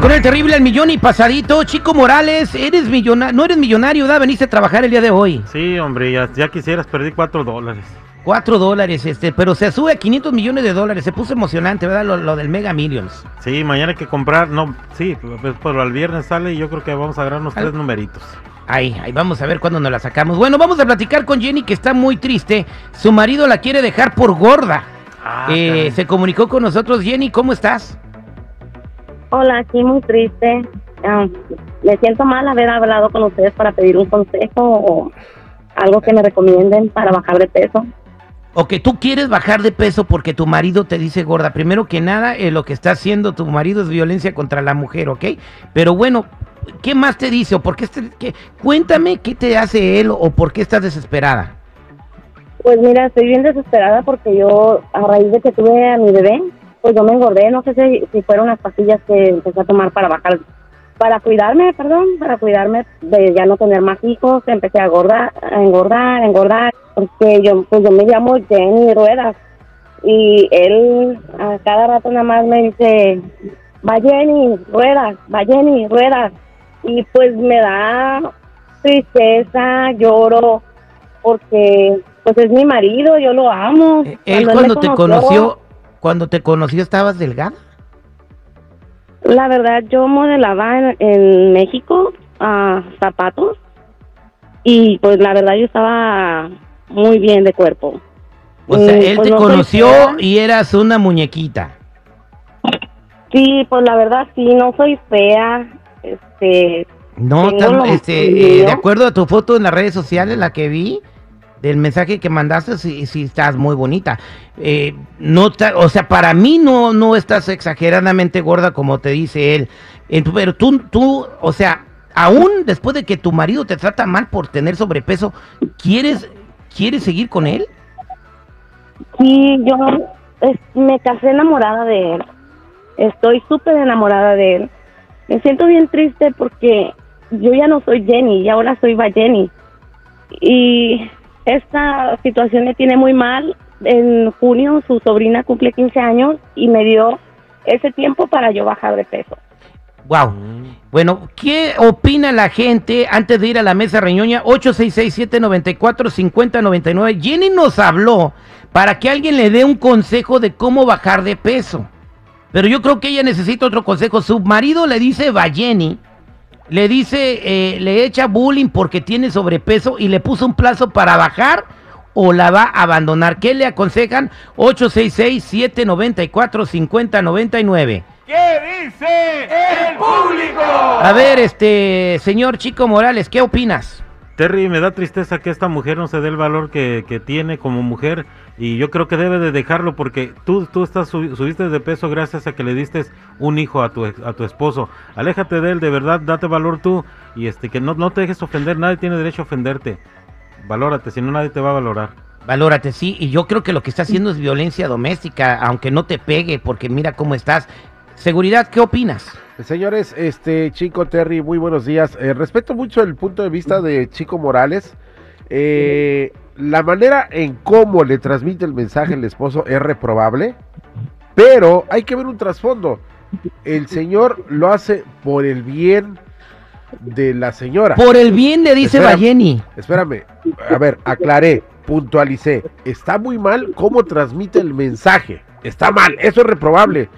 Con el terrible al millón y pasadito. Chico Morales, eres millonario, no eres millonario, ¿da? Veniste a trabajar el día de hoy. Sí, hombre, ya, ya quisieras, perdí cuatro dólares. Cuatro dólares, este, pero se sube a 500 millones de dólares. Se puso emocionante, ¿verdad? Lo, lo del Mega Millions. Sí, mañana hay que comprar, no, sí, pues, pero al viernes sale y yo creo que vamos a agarrar unos Al- tres numeritos. Ahí, ahí vamos a ver cuándo nos la sacamos. Bueno, vamos a platicar con Jenny que está muy triste. Su marido la quiere dejar por gorda. Ah, Eh, se comunicó con nosotros. Jenny, ¿cómo estás? Hola, aquí muy triste. Ah, me siento mal haber hablado con ustedes para pedir un consejo o algo que me recomienden para bajar de peso. O que tú quieres bajar de peso porque tu marido te dice gorda. Primero que nada, eh, lo que está haciendo tu marido es violencia contra la mujer, ¿ok? Pero bueno, ¿qué más te dice? ¿O por qué, este- qué- Cuéntame qué te hace él o por qué estás desesperada. Pues mira, estoy bien desesperada porque yo, a raíz de que tuve a mi bebé, pues yo me engordé. No sé si, si fueron las pastillas que empecé a tomar para bajar, para cuidarme, perdón, para cuidarme de ya no tener más hijos. Empecé a engordar, a engordar, a engordar, porque yo, pues yo me llamo Jenny Ruedas. Y él a cada rato nada más me dice, va Jenny, ruedas, va Jenny, ruedas. Y pues me da tristeza, lloro, porque pues es mi marido, yo lo amo. Eh, Él cuando te conoció, cuando te conoció estabas delgada. La verdad, yo modelaba en, en México ah, zapatos y pues la verdad yo estaba muy bien de cuerpo. O sea, Mm, él pues te no conoció fea. y eras una muñequita. Sí, pues la verdad sí, no soy fea. Este, No, tan- este, eh, de acuerdo a tu foto en las redes sociales, la que vi, del mensaje que mandaste, sí estás muy bonita. Eh, no o sea, para mí no, no estás exageradamente gorda como te dice él. Eh, pero tú, tú, o sea, aún después de que tu marido te trata mal por tener sobrepeso, ¿quieres, ¿quieres seguir con él? sí, yo me casé enamorada de él. Estoy súper enamorada de él. Me siento bien triste porque yo ya no soy Jenny y ahora soy Jenny. Y esta situación me tiene muy mal. En junio su sobrina cumple 15 años y me dio ese tiempo para yo bajar de peso. Wow. Bueno, ¿qué opina la gente antes de ir a la mesa reñoña? 866-794-5099. Jenny nos habló para que alguien le dé un consejo de cómo bajar de peso. Pero yo creo que ella necesita otro consejo. Su marido le dice va Jenny, le dice, eh, le echa bullying porque tiene sobrepeso y le puso un plazo para bajar o la va a abandonar. ¿Qué le aconsejan? 866-794-5099. ¿Qué dice el público? A ver, este, señor Chico Morales, ¿qué opinas? Terry, me da tristeza que esta mujer no se dé el valor que, tiene como mujer y yo creo que debe de dejarlo porque tú, tú estás subi- subiste de peso gracias a que le diste un hijo a tu, a tu esposo. Aléjate de él, de verdad, date valor tú y este que no, no te dejes ofender, nadie tiene derecho a ofenderte. Valórate, si no nadie te va a valorar. Valórate, sí, y yo creo que lo que está haciendo es violencia doméstica, aunque no te pegue, porque mira cómo estás. Seguridad, ¿qué opinas? Señores, este Chico Terry, muy buenos días. Eh, respeto mucho el punto de vista de Chico Morales. Eh, la manera en cómo le transmite el mensaje el esposo es reprobable, pero hay que ver un trasfondo. El señor lo hace por el bien de la señora. Por el bien le dice. Balleni. Espérame, a ver, aclaré, puntualicé. Está muy mal cómo transmite el mensaje. Está mal, eso es reprobable.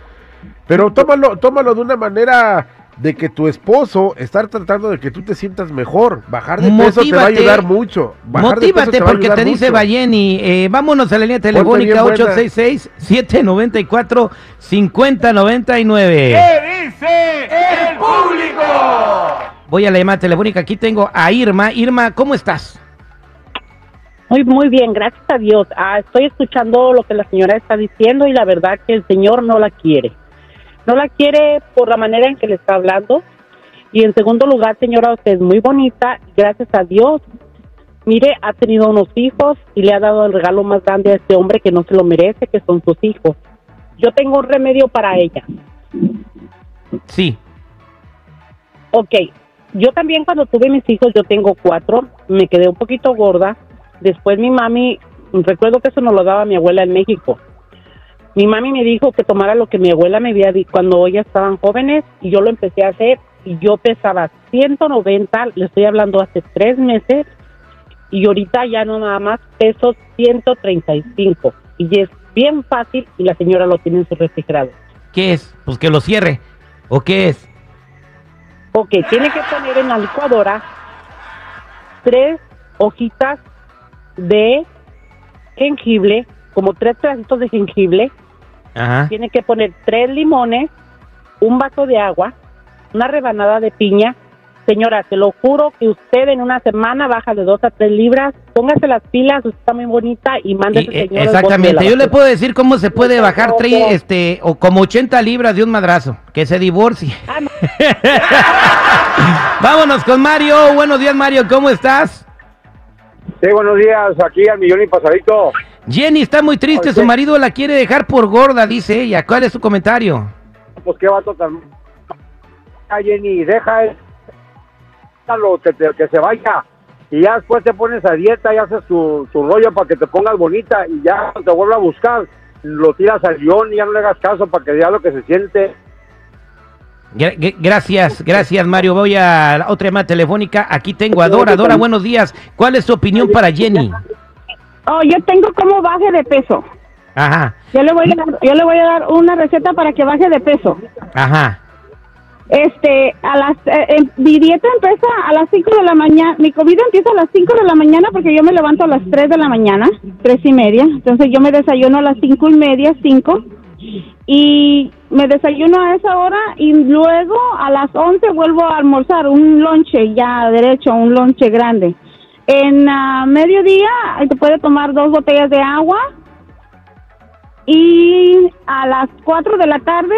Pero tómalo, tómalo de una manera de que tu esposo está tratando de que tú te sientas mejor. Bajar de peso te va a Motívate. ayudar mucho. Bajar de peso Motívate a porque te dice. Balleni. Eh, vámonos a la línea telefónica bien buena. 866-794-5099. ¿Qué dice el público? Voy a la llamada telefónica. Aquí tengo a Irma. Irma, ¿cómo estás? Muy, muy bien, gracias a Dios. Ah, estoy escuchando lo que la señora está diciendo y la verdad que el Señor no la quiere. No la quiere por la manera en que le está hablando. Y en segundo lugar, señora, usted es muy bonita. y Gracias a Dios. Mire, ha tenido unos hijos y le ha dado el regalo más grande a este hombre que no se lo merece, que son sus hijos. Yo tengo un remedio para ella. Sí. Ok, yo también cuando tuve mis hijos, yo tengo cuatro, me quedé un poquito gorda. Después mi mami, recuerdo que eso nos lo daba mi abuela en México. Mi mami me dijo que tomara lo que mi abuela me había dicho cuando ellas estaban jóvenes y yo lo empecé a hacer y yo pesaba 190, le estoy hablando hace tres meses y ahorita ya no nada más peso 135 y es bien fácil y la señora lo tiene en su refrigerador. ¿Qué es? Pues que lo cierre. ¿O qué es? Ok, tiene que poner en la licuadora tres hojitas de jengibre, como tres pedacitos de jengibre. Ajá. Tiene que poner tres limones, un vaso de agua, una rebanada de piña. Señora, te lo juro que usted en una semana baja de dos a tres libras. Póngase las pilas, usted está muy bonita y mande a Y, eh, señor. exactamente. Yo le puedo decir cómo se puede bajar tri- este o como 80 libras de un madrazo. Que se divorcie. Ah, no. Vámonos con Mario. Buenos días, Mario. ¿Cómo estás? Sí, buenos días, aquí al millón y pasadito. Jenny está muy triste. Su marido la quiere dejar por gorda, dice ella. ¿Cuál es su comentario? Pues qué vato tan... Ah, Jenny, deja el... que, te- que se vaya. Y ya después te pones a dieta y haces tu, tu rollo para que te pongas bonita y ya te vuelve a buscar, lo tiras al guion y ya no le hagas caso para que vea lo que se siente. Gra- gra- Gracias, gracias Mario. Voy a la otra llamada telefónica. Aquí tengo a Dora. Dora, buenos días. ¿Cuál es su opinión para Jenny? Oh, yo tengo como baje de peso. Ajá, Yo le voy a dar, yo le voy a dar una receta para que baje de peso. ajá. Este, a las eh, eh, mi dieta empieza a las 5 de la mañana. Mi comida empieza a las 5 de la mañana porque yo me levanto a las 3 de la mañana, tres y media. Entonces yo me desayuno a las cinco y media, 5. Y me desayuno a esa hora y luego a las 11 vuelvo a almorzar un lonche ya derecho, un lonche grande. En ah, mediodía eh, te puede tomar dos botellas de agua y a las 4 de la tarde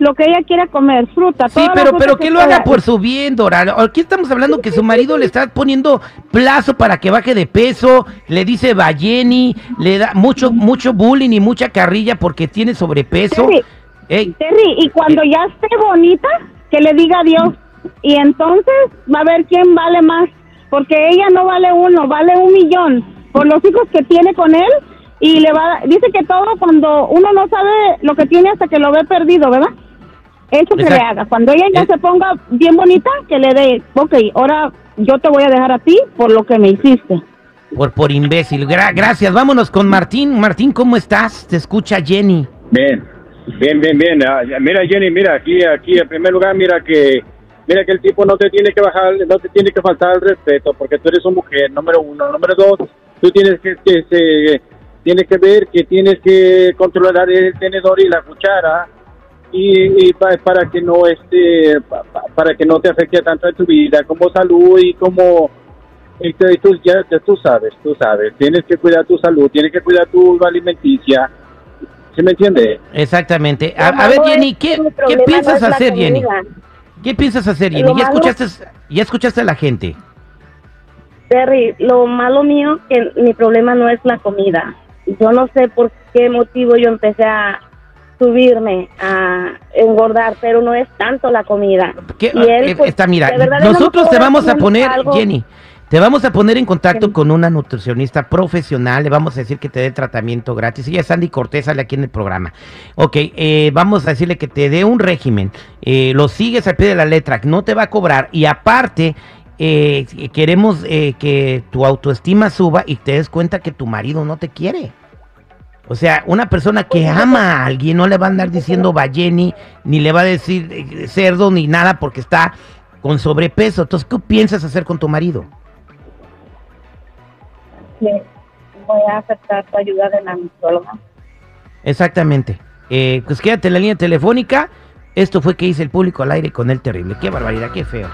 lo que ella quiera comer, fruta. Sí, pero, pero que lo pueda. haga por su bien, Dora. Aquí estamos hablando que su marido le está poniendo plazo para que baje de peso, le dice Balleni, le da mucho, mucho bullying y mucha carrilla porque tiene sobrepeso. Terry, Ey, Terry, y cuando ya esté bonita, que le diga adiós. Y entonces va a ver quién vale más. Porque ella no vale uno, vale un millón. Por los hijos que tiene con él. Y le va, dice que todo cuando uno no sabe lo que tiene hasta que lo ve perdido, ¿verdad? Eso que le haga. Cuando ella ya Eh. se ponga bien bonita, que le dé, ok, ahora yo te voy a dejar a ti por lo que me hiciste. por, por imbécil. Gra- gracias. Vámonos con Martín. Martín, ¿cómo estás? Te escucha Jenny. Bien, bien, bien, bien. Ah, mira, Jenny, mira, aquí, aquí, en primer lugar, mira que, mira que el tipo no te tiene que bajar, no te tiene que faltar el respeto, porque tú eres una mujer, número uno. Número dos, tú tienes que, que se, tienes que ver que tienes que controlar el tenedor y la cuchara, y, y pa- para que no este, pa- pa- para que no te afecte tanto en tu vida, como salud y como y tú, y tú- ya, ya tú sabes, tú sabes, tienes que cuidar tu salud, tienes que cuidar tu alimenticia. ¿Sí me entiende? Exactamente. A, ver, Jenny, ¿qué, piensas hacer, Jenny? comida. ¿Qué piensas hacer, Jenny? ¿Ya escuchaste, ya escuchaste a la gente? Terry, lo malo mío que mi problema no es la comida. Yo no sé por qué motivo yo empecé a subirme, a engordar, pero no es tanto la comida. ¿Qué- Y él, eh, pues, está, mira, nosotros te vamos a poner. Jenny, te vamos a poner en contacto Sí. con una nutricionista profesional, le vamos a decir que te dé tratamiento gratis. Ella es Sandy Cortés, sale aquí en el programa. Ok, eh, vamos a decirle que te dé un régimen, eh, lo sigues al pie de la letra, no te va a cobrar y aparte... eh, queremos eh, que tu autoestima suba y te des cuenta que tu marido no te quiere. O sea, una persona que ama a alguien no le va a andar diciendo balleni, ni le va a decir eh, cerdo, ni nada, porque está con sobrepeso. Entonces, ¿qué piensas hacer con tu marido? Sí, voy a aceptar tu ayuda de la nutróloga. Exactamente. Eh, pues quédate en la línea telefónica. Esto fue que hice el público al aire con el terrible. Qué barbaridad, qué feo.